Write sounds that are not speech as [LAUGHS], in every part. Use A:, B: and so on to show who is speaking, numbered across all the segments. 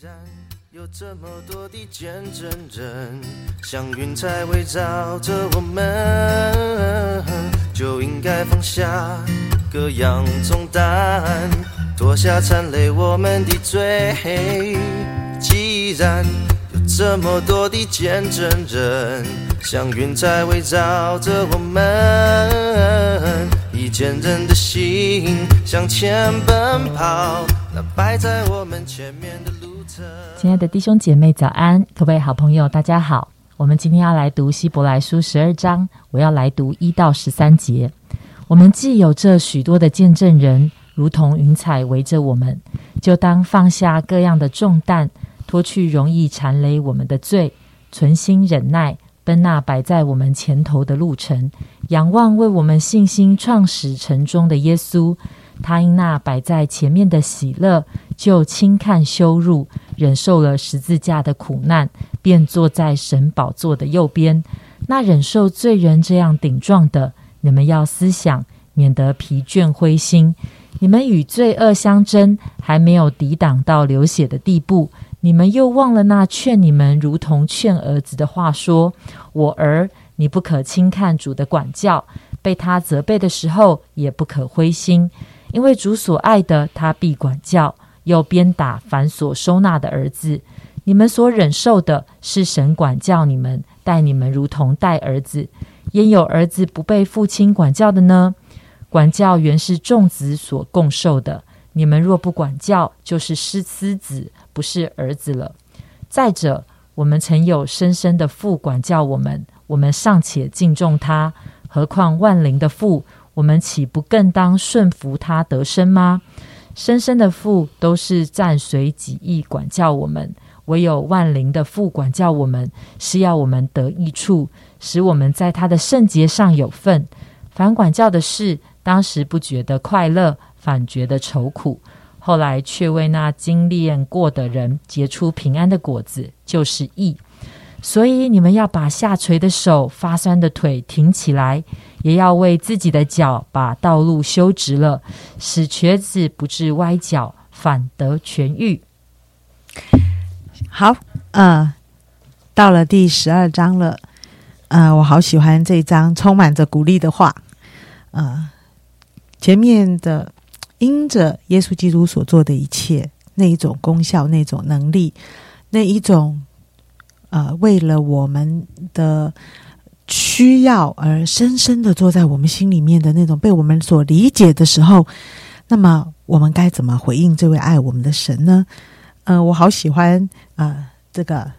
A: 然有这么多的见证人，像云彩围绕着我们，就应该放下各样重担，脱下缠累我们的罪。既然有这么多的见证人，像云彩围绕着我们，以坚韧的心向前奔跑，那摆在我们前面的。
B: 亲爱的弟兄姐妹，早安！各位好朋友，大家好。我们今天要来读希伯来书十二章，我要来读一到十三节。我们既有这许多的见证人，如同云彩围着我们，就当放下各样的重担，脱去容易缠累我们的罪，存心忍耐，奔那摆在我们前头的路程，仰望为我们信心创始成终的耶稣。他因那摆在前面的喜乐，就轻看羞辱，忍受了十字架的苦难，便坐在神宝座的右边。那忍受罪人这样顶撞的，你们要思想，免得疲倦灰心。你们与罪恶相争，还没有抵挡到流血的地步，你们又忘了那劝你们如同劝儿子的话说：“我儿，你不可轻看主的管教，被他责备的时候，也不可灰心。”因为主所爱的，他必管教；又鞭打凡所收纳的儿子。你们所忍受的，是神管教你们，待你们如同待儿子。焉有儿子不被父亲管教的呢？管教原是众子所共受的。你们若不管教，就是失私子，不是儿子了。再者，我们曾有深深的父管教我们，我们尚且敬重他，何况万灵的父？我们岂不更当顺服他得生吗？深深的父都是暂随己意管教我们，唯有万灵的父管教我们，是要我们得益处，使我们在他的圣洁上有份。反管教的事，当时不觉得快乐，反觉得愁苦；后来却为那经历过的人结出平安的果子，就是义。所以你们要把下垂的手、发酸的腿挺起来，也要为自己的脚把道路修直了，使瘸子不致歪脚，反得痊愈。
C: 好，呃，到了第十二章了，呃，我好喜欢这一章，充满着鼓励的话。呃，前面的因着耶稣基督所做的一切，那一种功效、那种能力、那一种。呃，为了我们的需要而深深的坐在我们心里面的那种被我们所理解的时候，那么我们该怎么回应这位爱我们的神呢？呃，我好喜欢啊，这个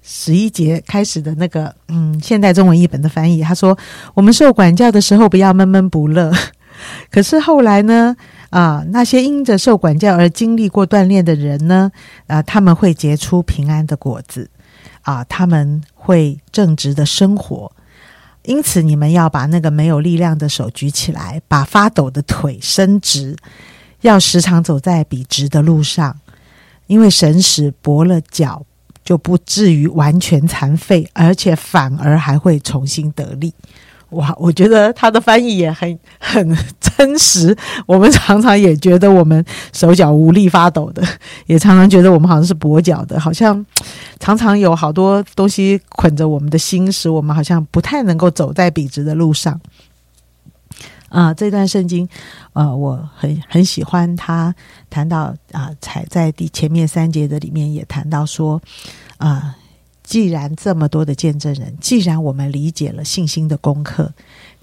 C: 十一节开始的那个嗯，现代中文译本的翻译，他说：“我们受管教的时候，不要闷闷不乐。[LAUGHS] 可是后来呢，啊，那些因着受管教而经历过锻炼的人呢，啊，他们会结出平安的果子。”啊，他们会正直的生活，因此你们要把那个没有力量的手举起来，把发抖的腿伸直，要时常走在笔直的路上，因为神使跛了脚，就不至于完全残废，而且反而还会重新得力。哇，我觉得他的翻译也很 [LAUGHS] 很真实。我们常常也觉得我们手脚无力发抖的，[LAUGHS] 也常常觉得我们好像是跛脚的，好像常常有好多东西捆着我们的心，使我们好像不太能够走在笔直的路上。啊，这段圣经，呃，我很很喜欢他谈到啊，才在第前面三节的里面也谈到说啊。既然这么多的见证人，既然我们理解了信心的功课，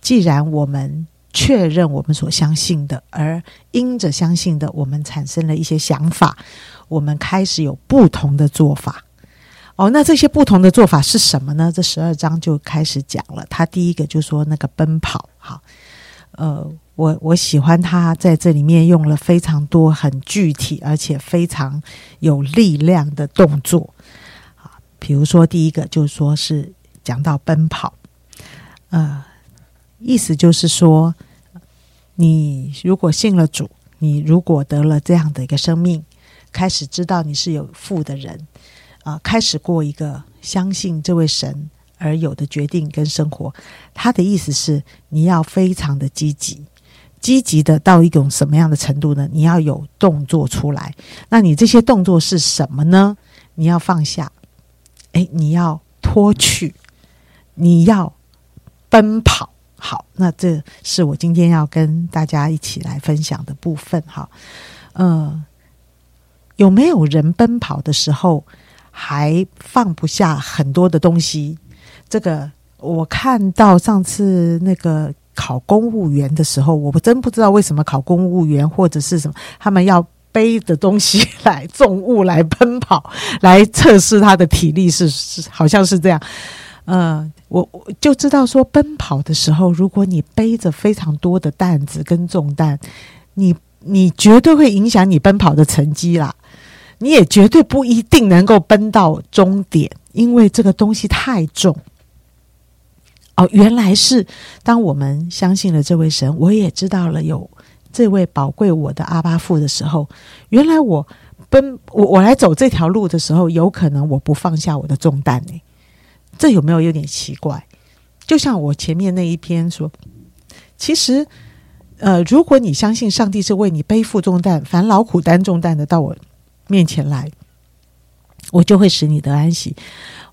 C: 既然我们确认我们所相信的，而因着相信的，我们产生了一些想法，我们开始有不同的做法。哦，那这些不同的做法是什么呢？这十二章就开始讲了。他第一个就说那个奔跑，好，呃，我我喜欢他在这里面用了非常多很具体而且非常有力量的动作。比如说，第一个就是说是讲到奔跑，呃，意思就是说，你如果信了主，你如果得了这样的一个生命，开始知道你是有父的人，啊，开始过一个相信这位神而有的决定跟生活。他的意思是，你要非常的积极，积极的到一种什么样的程度呢？你要有动作出来。那你这些动作是什么呢？你要放下，哎，你要脱去，你要奔跑。好，那这是我今天要跟大家一起来分享的部分。哈，呃，有没有人奔跑的时候还放不下很多的东西？这个我看到上次那个考公务员的时候，我真不知道为什么考公务员或者是什么，他们要背的东西来重物来奔跑，来测试他的体力，是是好像是这样。嗯，我我就知道说，奔跑的时候，如果你背着非常多的担子跟重担，你你绝对会影响你奔跑的成绩啦。你也绝对不一定能够奔到终点，因为这个东西太重。哦，原来是当我们相信了这位神，我也知道了有这位宝贵我的阿巴父的时候，原来我奔我我来走这条路的时候，有可能我不放下我的重担呢。这有没有有点奇怪？就像我前面那一篇说，其实，呃，如果你相信上帝是为你背负重担，凡劳苦担重担的到我面前来，我就会使你得安息。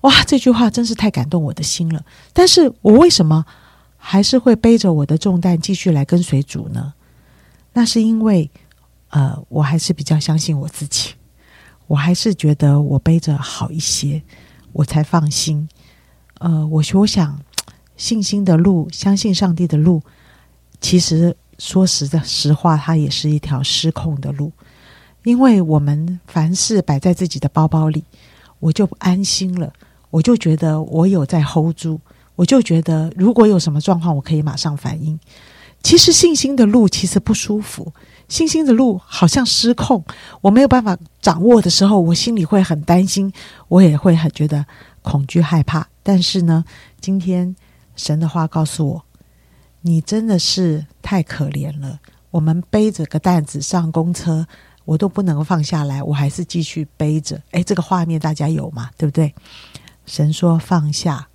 C: 哇，这句话真是太感动我的心了。但是我为什么还是会背着我的重担继续来跟随主呢？那是因为，呃，我还是比较相信我自己，我还是觉得我背着好一些，我才放心。呃，我我想，信心的路，相信上帝的路，其实说实的实话，它也是一条失控的路。因为我们凡事摆在自己的包包里，我就不安心了，我就觉得我有在 hold 住，我就觉得如果有什么状况，我可以马上反应。其实信心的路其实不舒服，信心的路好像失控，我没有办法掌握的时候，我心里会很担心，我也会很觉得恐惧害怕。但是呢，今天神的话告诉我，你真的是太可怜了。我们背着个担子上公车，我都不能放下来，我还是继续背着。哎，这个画面大家有吗？对不对？神说放下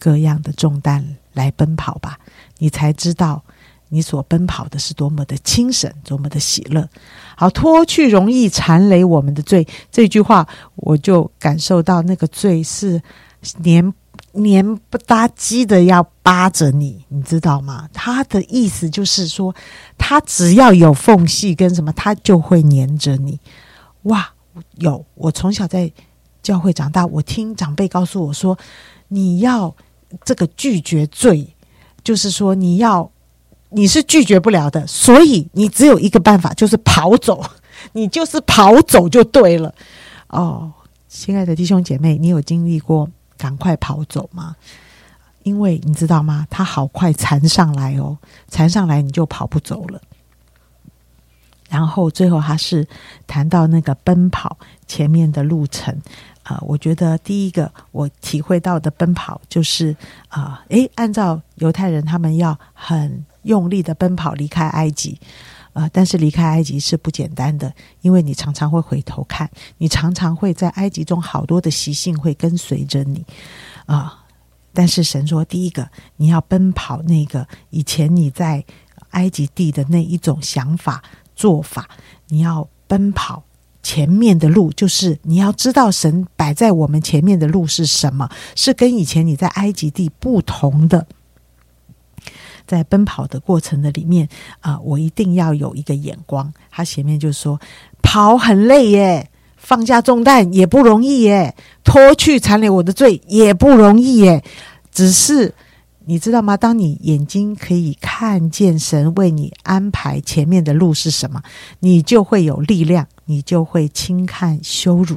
C: 各样的重担来奔跑吧，你才知道你所奔跑的是多么的轻省，多么的喜乐。好，脱去容易缠累我们的罪，这句话我就感受到那个罪是黏。黏不搭叽的要扒着你，你知道吗？他的意思就是说，他只要有缝隙跟什么，他就会黏着你。哇，有我从小在教会长大，我听长辈告诉我说，你要这个拒绝罪，就是说你要你是拒绝不了的，所以你只有一个办法，就是跑走，你就是跑走就对了。哦，亲爱的弟兄姐妹，你有经历过？赶快跑走吗！因为你知道吗？他好快缠上来哦，缠上来你就跑不走了。然后最后他是谈到那个奔跑前面的路程啊，我觉得第一个我体会到的奔跑就是啊，诶，按照犹太人他们要很用力的奔跑离开埃及。啊！但是离开埃及是不简单的，因为你常常会回头看，你常常会在埃及中好多的习性会跟随着你啊！但是神说，第一个你要奔跑那个以前你在埃及地的那一种想法做法，你要奔跑前面的路，就是你要知道神摆在我们前面的路是什么，是跟以前你在埃及地不同的。在奔跑的过程的里面啊，我一定要有一个眼光。他前面就说，跑很累耶，放下重担也不容易耶，脱去残留我的罪也不容易耶。只是你知道吗？当你眼睛可以看见神为你安排前面的路是什么，你就会有力量，你就会轻看羞辱。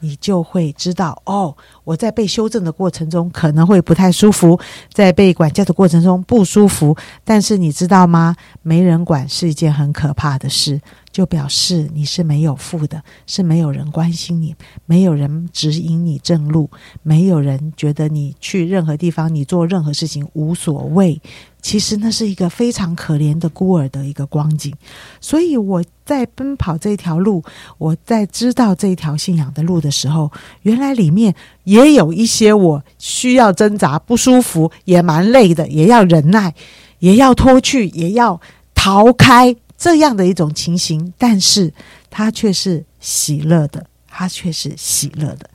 C: 你就会知道哦，我在被修正的过程中可能会不太舒服，在被管教的过程中不舒服。但是你知道吗？没人管是一件很可怕的事，就表示你是没有父的，是没有人关心你，没有人指引你正路，没有人觉得你去任何地方，你做任何事情无所谓。其实那是一个非常可怜的孤儿的一个光景，所以我在奔跑这条路，我在知道这条信仰的路的时候，原来里面也有一些我需要挣扎、不舒服，也蛮累的，也要忍耐，也要脱去，也要逃开这样的一种情形，但是他却是喜乐的，他却是喜乐的。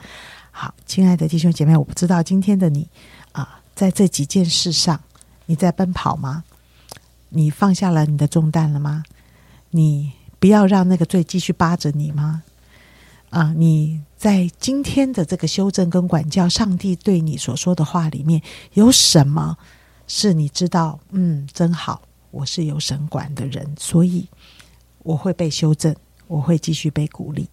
C: 好，亲爱的弟兄姐妹，我不知道今天的你啊，在这几件事上，你在奔跑吗？你放下了你的重担了吗？你不要让那个罪继续扒着你吗？啊，你在今天的这个修正跟管教，上帝对你所说的话里面，有什么是你知道？嗯，真好，我是有神管的人，所以我会被修正，我会继续被鼓励。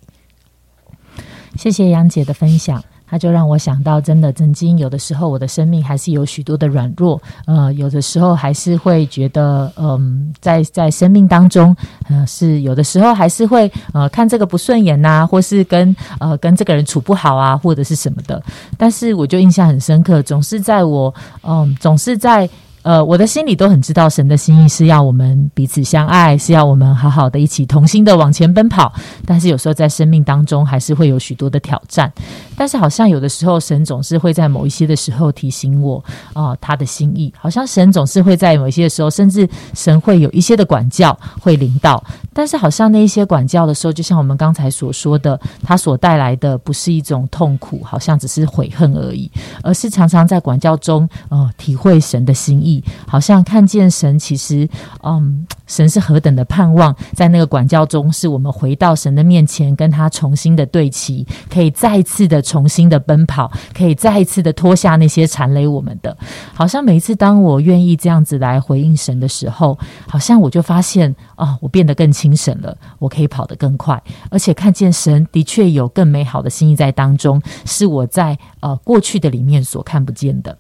B: 谢谢杨姐的分享。他就让我想到，真的，曾经有的时候，我的生命还是有许多的软弱，呃，有的时候还是会觉得，嗯，在在生命当中，呃，是有的时候还是会，呃，看这个不顺眼呐，或是跟呃跟这个人处不好啊，或者是什么的。但是我就印象很深刻，总是在我，嗯，总是在。呃，我的心里都很知道，神的心意是要我们彼此相爱，是要我们好好的一起同心的往前奔跑。但是有时候在生命当中，还是会有许多的挑战。但是好像有的时候，神总是会在某一些的时候提醒我，啊，他的心意。好像神总是会在某一些的时候，甚至神会有一些的管教会领导。但是好像那一些管教的时候，就像我们刚才所说的，他所带来的不是一种痛苦，好像只是悔恨而已，而是常常在管教中，呃，体会神的心意。好像看见神，其实，嗯，神是何等的盼望，在那个管教中，是我们回到神的面前，跟他重新的对齐，可以再一次的重新的奔跑，可以再一次的脱下那些缠累我们的。好像每一次当我愿意这样子来回应神的时候，好像我就发现，啊，我变得更轻省了，我可以跑得更快，而且看见神的确有更美好的心意在当中，是我在呃过去的里面所看不见的。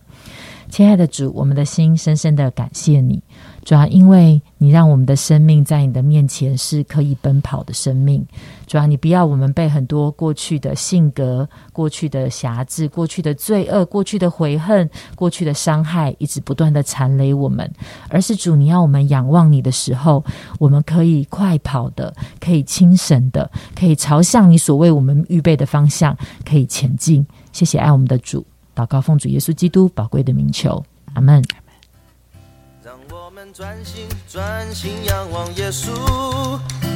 B: 亲爱的主，我们的心深深的感谢你，主要因为你让我们的生命在你的面前是可以奔跑的生命。主要你不要我们被很多过去的性格、过去的瑕疵、过去的罪恶、过去的悔恨、过去的伤害，一直不断的缠累我们，而是主，你要我们仰望你的时候，我们可以快跑的，可以轻省的，可以朝向你所为我们预备的方向，可以前进。谢谢爱我们的主。祷告奉主耶稣基督宝贵的名求，阿门。
A: 让我们专心专心仰望耶稣，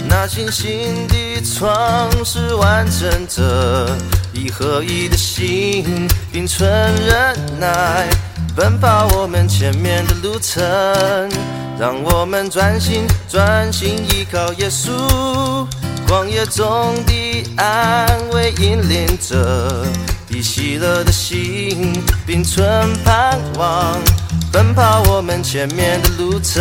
A: 那信心的创始完成者，以合一的心，并存忍耐，奔跑我们前面的路程。让我们专心专心依靠耶稣，旷野中的安慰引领者。以喜乐的心，并存盼望，奔跑我们前面的路程。